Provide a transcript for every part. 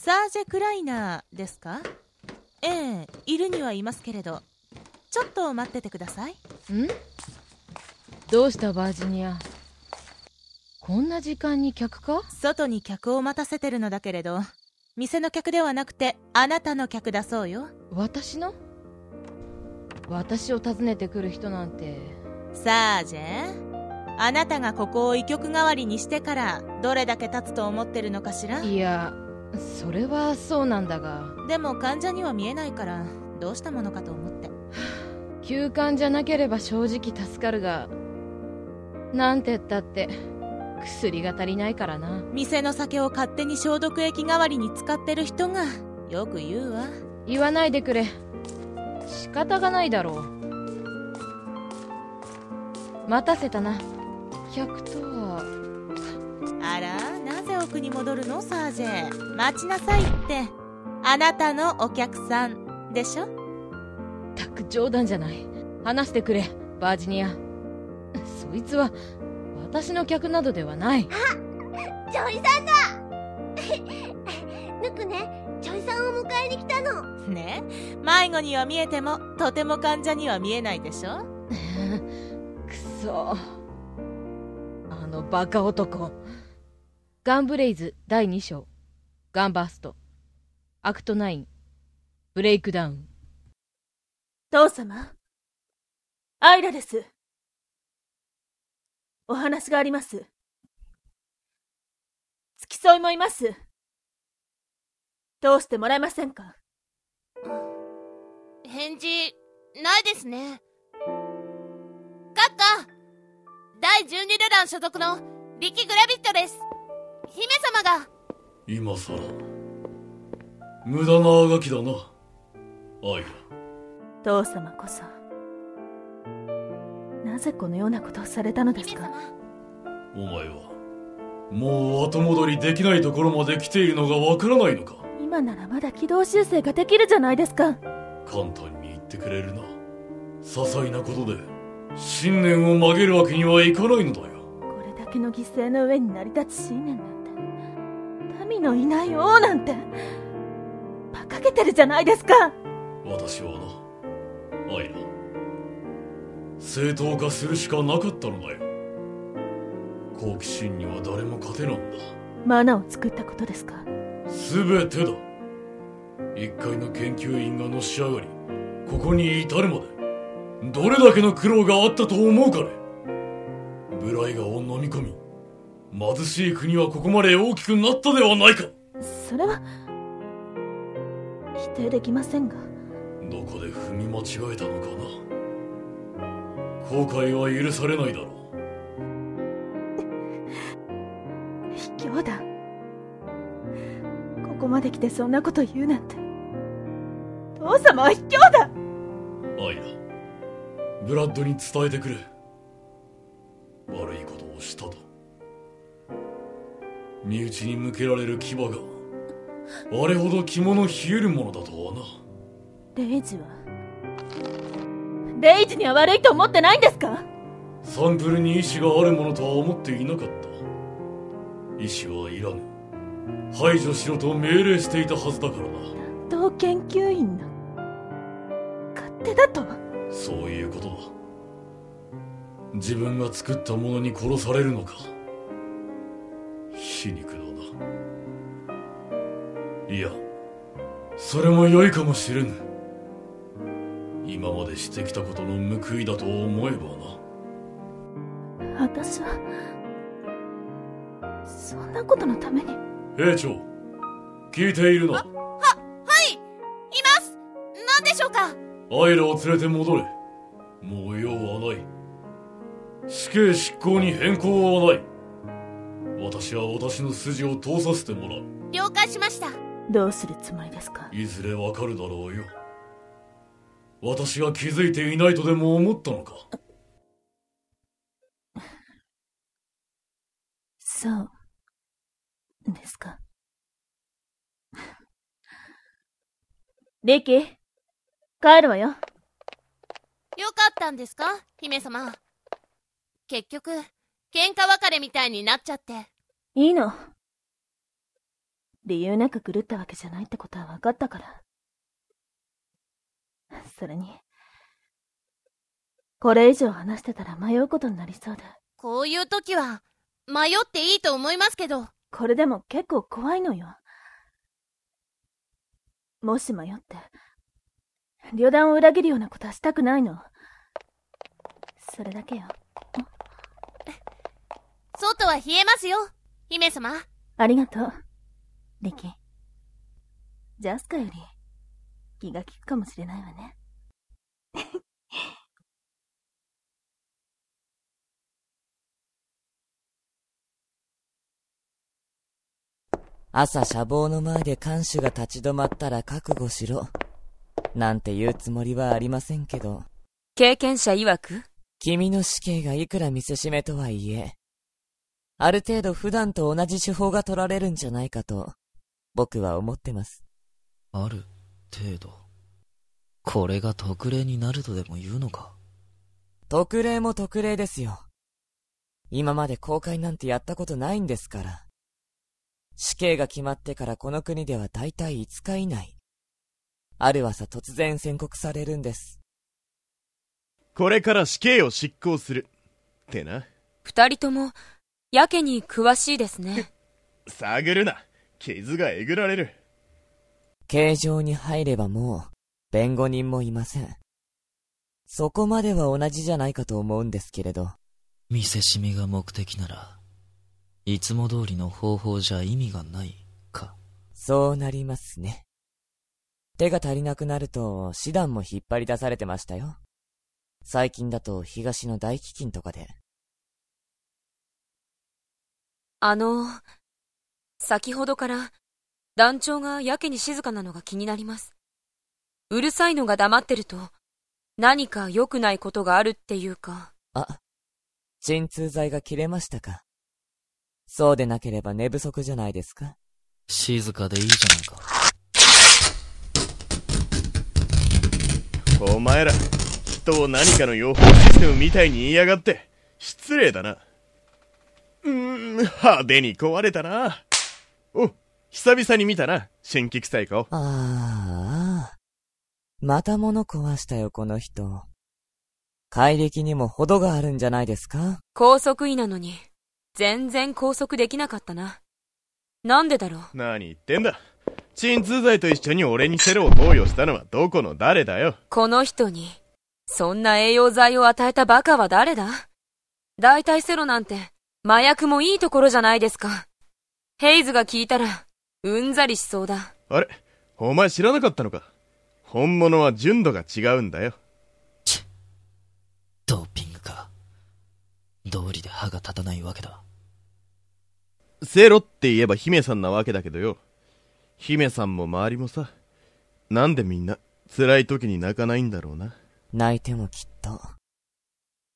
サージェ・クライナーですか？ええいるにはいますけれど。ちょっと待っててください。ん？どうしたバージニア？こんな時間に客か？外に客を待たせてるのだけれど。店の客ではなくてあなたの客だそうよ。私の？私を訪ねてくる人なんて。サージェ？あなたがここを医局代わりにしてからどれだけ経つと思ってるのかしら？いやそれはそうなんだが。でも患者には見えないからどうしたものかと思って。休館じゃなければ正直助かるがなんてったって薬が足りないからな。店の酒を勝手に消毒液代わりに使ってる人がよく言うわ。言わないでくれ。仕方がないだろう。待たせたな。客とは。あら？なぜ奥に戻るのサージェ待ちなさいって。あなたのお客さんでしょ？たく冗談じゃない。話してくれバージニア。そいつは私の客などではない。あジョイさんだ。ぬくね。ジョイさんを迎えに来たの。ね？迷子には見えてもとても患者には見えないでしょ？くそ。あのバカ男ガンブレイズ第2章。ガンバースト。 Act 9 Breakdown。父様。アイラです。お話があります。付き添いもいます。通してもらえませんか？返事ないですね。閣下第12旅団所属のリキ・グラビットです姫様が。今さら無駄なあがきだな。アイラ。父様こそ。なぜこのようなことをされたのですか？お前は。もう後戻りできないところまで来ているのがわからないのか？今ならまだ軌道修正ができるじゃないですか。簡単に言ってくれるな。些細なことで信念を曲げるわけにはいかないのだよ。これだけの犠牲の上に成り立つ信念なんて民のいない王なんて馬鹿げてるじゃないですか。私はな。アイラ正当化するしかなかったのだよ。好奇心には誰も勝てなんだ。マナを作ったことですか。全てだ。一階の研究員がのし上がりここに至るまでどれだけの苦労があったと思うかね。ブライガを飲み込み貧しい国はここまで大きくなったではないか。それは否定できませんが。どこで踏み間違えたのかな。後悔は許されないだろう。卑怯だ。ここまで来てそんなこと言うなんて。父様は卑怯だ。アイラブラッドに伝えてくれ身内に向けられる牙があれほど肝の冷えるものだとはな。レイジは？レイジには悪いと思ってないんですか？サンプルに意志があるものとは思っていなかった。意志はいらぬ。排除しろと命令していたはずだからな。担当研究員の勝手だと？そういうことだ。自分が作ったものに殺されるのか皮肉だ。ないやそれも良いかもしれぬ。今までしてきたことの報いだと思えばな。私はそんなことのために。兵長聞いているな。ははいいます。何でしょうか？アイラを連れて戻れ。もう用はない。死刑執行に変更はない私は私の筋を通させてもらう。了解しました。どうするつもりですか？いずれわかるだろうよ。私が気づいていないとでも思ったのか？そうですか。リキ帰るわよ。よかったんですか？姫様。結局喧嘩別れみたいになっちゃっていいの理由なく狂ったわけじゃないってことは分かったから。それに、これ以上話してたら迷うことになりそうだ。こういう時は、迷っていいと思いますけど。これでも結構怖いのよ。もし迷って、旅団を裏切るようなことはしたくないの。それだけよ。外は冷えますよ、姫様。ありがとう、リキ。ジャスカより気が利くかもしれないわね。朝車房の前で看守が立ち止まったら覚悟しろ。なんて言うつもりはありませんけど。経験者曰く？君の死刑がいくら見せしめとはいえ、ある程度普段と同じ手法が取られるんじゃないかと、僕は思ってます。ある程度。これが特例になるとでも言うのか？特例も特例ですよ。今まで公開なんてやったことないんですから。死刑が決まってからこの国では大体5日以内。ある朝突然宣告されるんです。これから死刑を執行する。ってな。二人とも、やけに詳しいですね。探るな。傷がえぐられる。刑場に入ればもう、弁護人もいません。そこまでは同じじゃないかと思うんですけれど。見せしめが目的なら、いつも通りの方法じゃ意味がないか。そうなりますね。手が足りなくなると、手段も引っ張り出されてましたよ。最近だと東の大飢饉とかで。あの、先ほどから団長がやけに静かなのが気になります。うるさいのが黙ってると何か良くないことがあるっていうか。あ、鎮痛剤が切れましたか。そうでなければ寝不足じゃないですか。静かでいいじゃないか。お前ら、人を何かの養蜂システムみたいに言いやがって、失礼だな。うーん、派手に壊れたな。お、久々に見たな、新規臭い顔。ああ、また物壊したよ、この人。怪力にも程があるんじゃないですか？高速医なのに、全然拘束できなかったな。なんでだろう？何言ってんだ。鎮痛剤と一緒に俺にセロを投与したのはどこの誰だよ。この人に、そんな栄養剤を与えたバカは誰だ？大体セロなんて、麻薬もいいところじゃないですか。ヘイズが聞いたら、うんざりしそうだ。あれ？お前知らなかったのか？本物は純度が違うんだよ。ドーピングか。道理で歯が立たないわけだ。セロって言えば姫さんなわけだけどよ。姫さんも周りもさ。なんでみんな辛い時に泣かないんだろうな。泣いてもきっと。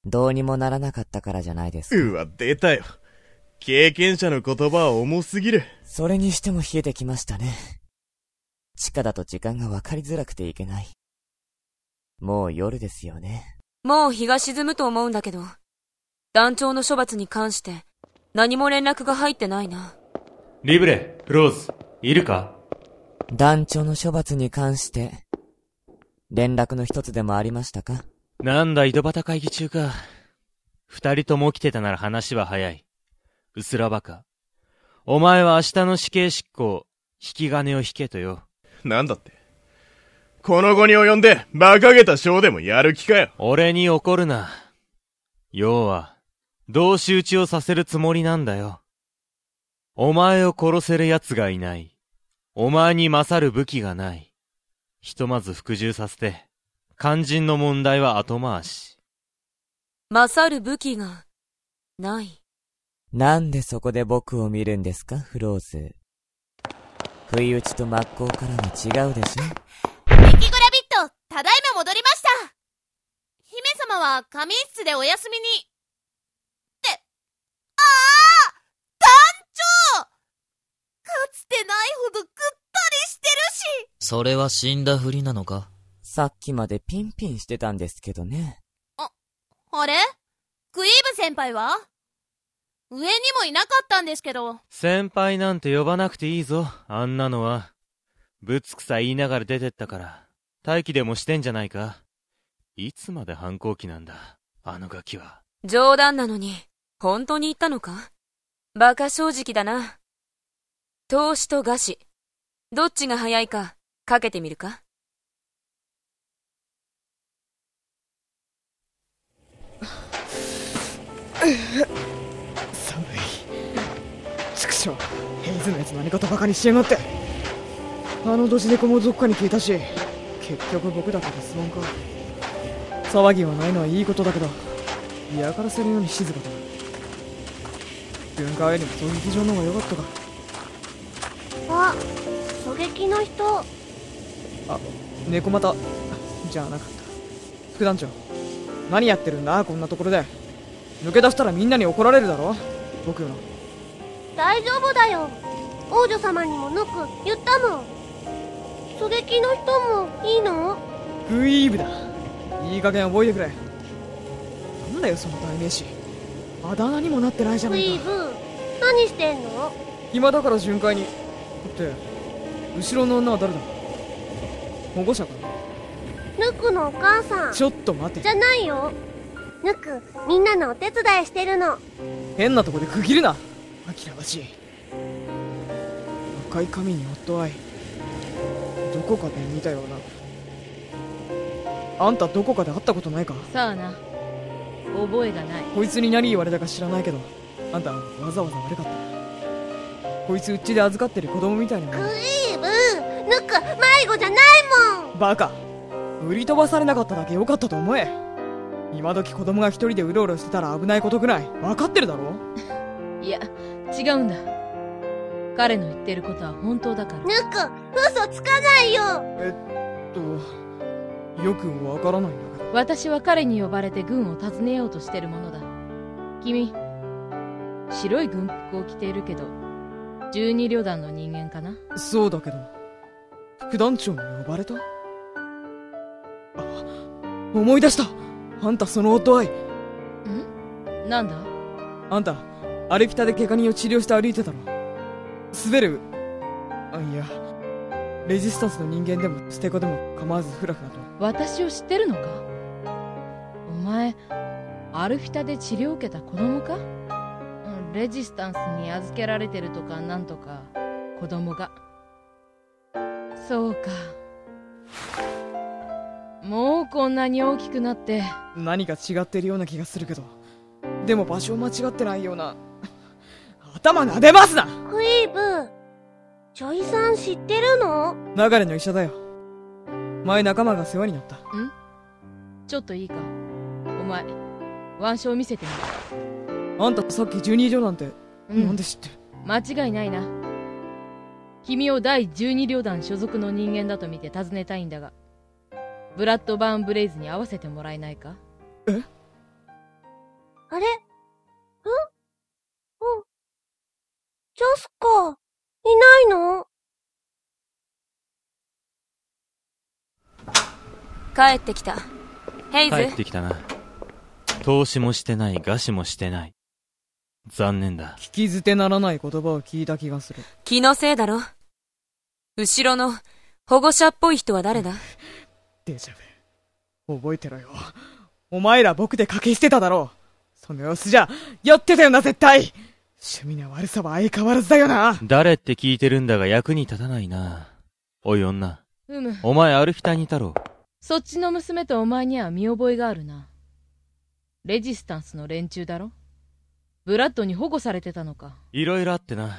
どうにもならなかったからじゃないですか。うわ、出たよ。経験者の言葉は重すぎる。それにしても冷えてきましたね。地下だと時間が分かりづらくていけない。もう夜ですよね。もう日が沈むと思うんだけど、団長の処罰に関して、何も連絡が入ってないな。リブレ、フローズ、いるか？団長の処罰に関して、連絡の一つでもありましたか？なんだ、井戸端会議中か。二人とも起きてたなら話は早い。うすらバカ。お前は明日の死刑執行、引き金を引けとよ。なんだって。この後に及んで、馬鹿げたショーでもやる気かよ。俺に怒るな。要は、同士討ちをさせるつもりなんだよ。お前を殺せる奴がいない。お前に勝る武器がない。ひとまず服従させて、肝心の問題は後回し。勝る武器が、ない。なんでそこで僕を見るんですか、フローズ。不意打ちと真っ向からの違うでしょミキグラビット、ただいま戻りました姫様は仮眠室でお休みに。って、ああ団長かつてないほどぐったりしてるしそれは死んだふりなのか？さっきまでピンピンしてたんですけどね。あれ？クリーブ先輩は？上にもいなかったんですけど。先輩なんて呼ばなくていいぞ、あんなのは。ぶつくさ言いながら出てったから、待機でもしてんじゃないか。いつまで反抗期なんだ、あのガキは。冗談なのに、本当に言ったのか？馬鹿正直だな。投資と餓死。どっちが早いか、かけてみるか？寒い畜生ヘイズのやつ何かとバカにしやがって。あのドジ猫もどっかに消えたし結局僕だけで質問か。騒ぎはないのはいいことだけど嫌がらせるように静かだ文化よりも狙撃場の方が良かったか。あ狙撃の人。あ猫又じゃなかった。副団長何やってるんだ？こんなところで抜け出したらみんなに怒られるだろ？僕の。大丈夫だよ。王女様にもヌク言ったもん。狙撃の人もいいの？グイーブだ。いい加減覚えてくれ。なんだよその代名詞。あだ名にもなってないじゃクないか。イーブ何してんの？暇だから巡回に。って後ろの女は誰だ？保護者かヌクのお母さなん。ちょっと待て。じゃないよヌクみんなのお手伝いしてるの。変なとこで区切るな。諦ましい。赤い髪に夫愛。どこかで見たような。あんたどこかで会ったことないか？さあな。覚えがない。こいつに何言われたか知らないけど。あんたわざわざ悪かった。なこいつうちで預かってる子供みたいなクイーブヌク迷子じゃないもん。バカ。売り飛ばされなかっただけよかったと思え今時子供が一人でうろうろしてたら危ないことぐらい。分かってるだろ？いや違うんだ。彼の言ってることは本当だから。ヌク嘘つかないよ。えっとよくわからないんだけど。私は彼に呼ばれて軍を訪ねようとしてるものだ。君白い軍服を着ているけど十二旅団の人間かな？そうだけど副団長に呼ばれた？あ思い出したあんたその夫愛ん？なんだ？あんたアルピタで怪我人を治療して歩いてたろ滑る？あいや。レジスタンスの人間でも捨て子でも構わずフラフラと。私を知ってるのか？お前アルフィタで治療を受けた子供か？うんレジスタンスに預けられてるとかなんとか子供が。そうか。もうこんなに大きくなって何か違ってるような気がするけど。でも場所間違ってないような。頭撫でますな。クイーブジョイさん知ってるの？流れの医者だよ。前仲間が世話になった。ん？ちょっといいか？お前腕章見せてみあんたさっき12条なんて、うん。なんで知ってる？間違いないな。君を第12旅団所属の人間だと見て尋ねたいんだがブラッドバーンブレイズに会わせてもらえないか？あれ？ん？うんジャスカ？いないの？帰ってきた。ヘイズ。帰ってきたな。投資もしてない、餓死もしてない。残念だ。聞き捨てならない言葉を聞いた気がする気のせいだろ。後ろの保護者っぽい人は誰だ？デジャブ覚えてろよ。お前ら僕で掛け捨てただろ。うその様子じゃ酔ってたよな絶対。趣味の悪さは相変わらずだよな。誰って聞いてるんだが役に立たないな。おい女。うむ。お前アルフィタにいたろ。そっちの娘とお前には見覚えがあるな。レジスタンスの連中だろ。ブラッドに保護されてたのか。いろいろあってな。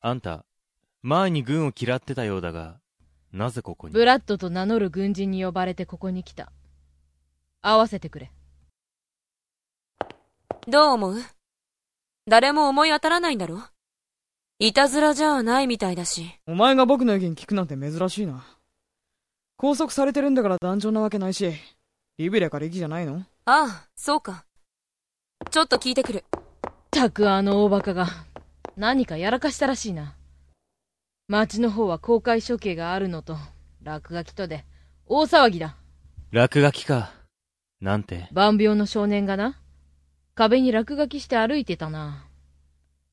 あんた、前に軍を嫌ってたようだが、なぜここに？ブラッドと名乗る軍人に呼ばれてここに来た。会わせてくれ。どう思う？誰も思い当たらないんだろ？いたずらじゃないみたいだし。お前が僕の意見聞くなんて珍しいな。拘束されてるんだから団長なわけないしリベレか力じゃないの？ああ、そうか。ちょっと聞いてくる。たくあの大バカが何かやらかしたらしいな町の方は公開処刑があるのと落書きとで大騒ぎだ落書きか。なんて。万病の少年がな壁に落書きして歩いてたな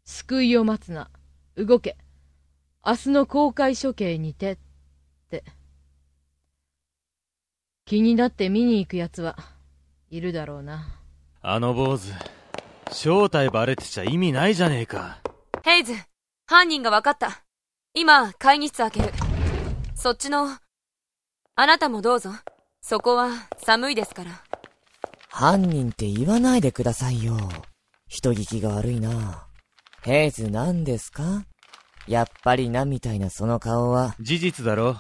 救いを待つな。動け。明日の公開処刑にて、って。気になって見に行く奴は、いるだろうな。あの坊主、正体バレてちゃ意味ないじゃねえか。ヘイズ、犯人が分かった。今、会議室開ける。そっちの、あなたもどうぞ。そこは寒いですから。犯人って言わないでくださいよ。人聞きが悪いな。ヘイズ何ですか？やっぱりなみたいなその顔は。事実だろ。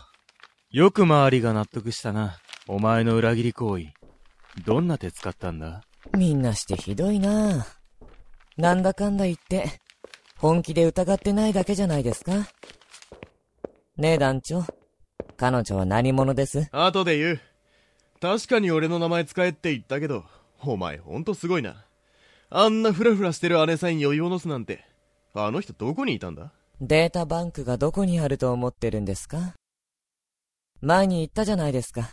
よく周りが納得したな。お前の裏切り行為。どんな手使ったんだ？みんなしてひどいななんだかんだ言って、本気で疑ってないだけじゃないですかねえ団長。彼女は何者です？後で言う。確かに俺の名前使えって言ったけど、お前ほんとすごいな。あんなフラフラしてる姉さんに余裕を乗すなんて、あの人どこにいたんだ？データバンクがどこにあると思ってるんですか？前に言ったじゃないですか。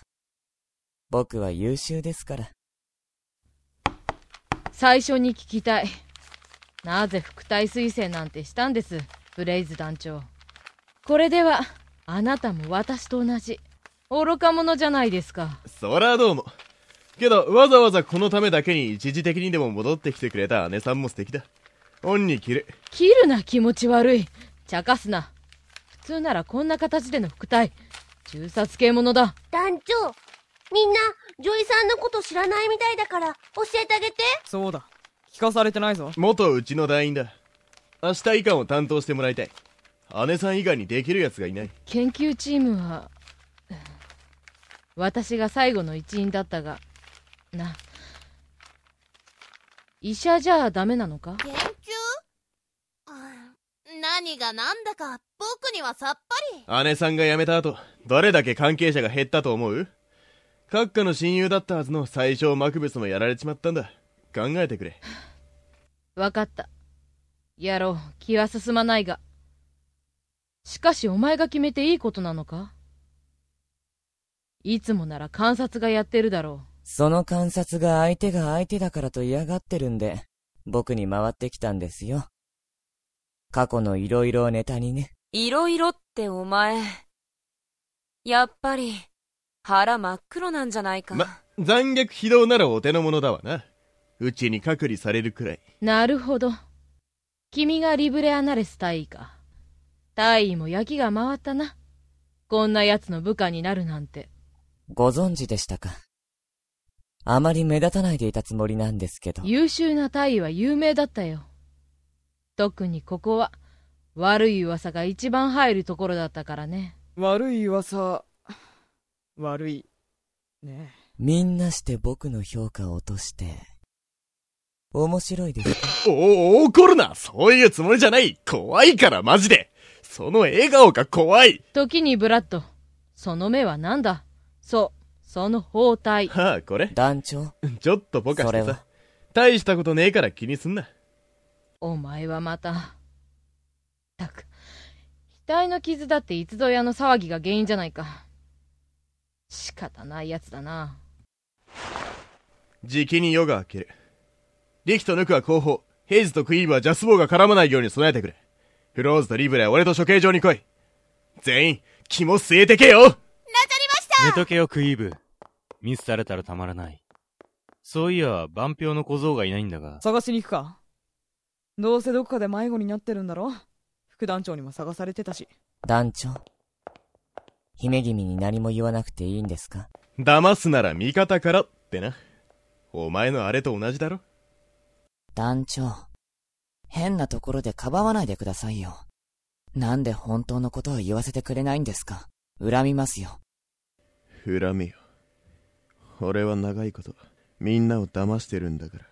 僕は優秀ですから。最初に聞きたい。なぜ副隊推薦なんてしたんです、ブレイズ団長。これでは、あなたも私と同じ、愚か者じゃないですか。そらどうも。けど、わざわざこのためだけに一時的にでも戻ってきてくれた姉さんも素敵だ。恩に着る。着るな気持ち悪い。茶化すな。普通ならこんな形での復隊、銃殺刑ものだ。団長、みんな、ジョイさんのこと知らないみたいだから、教えてあげて。そうだ。聞かされてないぞ。元うちの団員だ。明日以下を担当してもらいたい。姉さん以外にできる奴がいない。研究チームは、私が最後の一員だったが、な。医者じゃダメなのか？研究？うん何が何だか僕にはさっぱり。姉さんが辞めた後、どれだけ関係者が減ったと思う？閣下の親友だったはずの最小マクベスもやられちまったんだ。考えてくれ。わかった。やろう。気は進まないが。しかしお前が決めていいことなのか？いつもなら観察がやってるだろその観察が相手が相手だからと嫌がってるんで、僕に回ってきたんですよ。過去の色々をネタにね。いろいろってお前。やっぱり、腹真っ黒なんじゃないか？ま、残虐非道ならお手の物だわな。うちに隔離されるくらい。う。なるほど。君がリブレアナレス大尉か。大尉も焼きが回ったな。こんな奴の部下になるなんて。ご存知でしたか？あまり目立たないでいたつもりなんですけど。優秀な大尉は有名だったよ。特にここは、悪い噂が一番入るところだったからね。悪い噂、悪い。ねみんなして僕の評価を落として、面白いですかおお、怒るなそういうつもりじゃない怖いからマジでその笑顔が怖い時にブラッド。その目は何だ？そう、その包帯。はあ、これ？団長。ちょっとポカしてさそれは。大したことねえから気にすんな。お前はまた。たく、額の傷だっていつぞやの騒ぎが原因じゃないか。仕方ないやつだな。じきに夜が明ける。リキとヌクは後方、ヘイズとクイーブはジャスボーが絡まないように備えてくれ。フローズとリブレは俺と処刑場に来い。全員、肝据えてけよ寝とけよ、クイーブ。ミスされたらたまらない。そういや、万票の小僧がいないんだが。探しに行くかどうせどこかで迷子になってるんだろ副団長にも探されてたし。団長。姫君に何も言わなくていいんですか？騙すなら味方からってな。お前のあれと同じだろ団長。変なところでかばわないでくださいよ。なんで本当のことを言わせてくれないんですか？恨みますよ。恨みよ。俺は長いこと、みんなを騙してるんだから。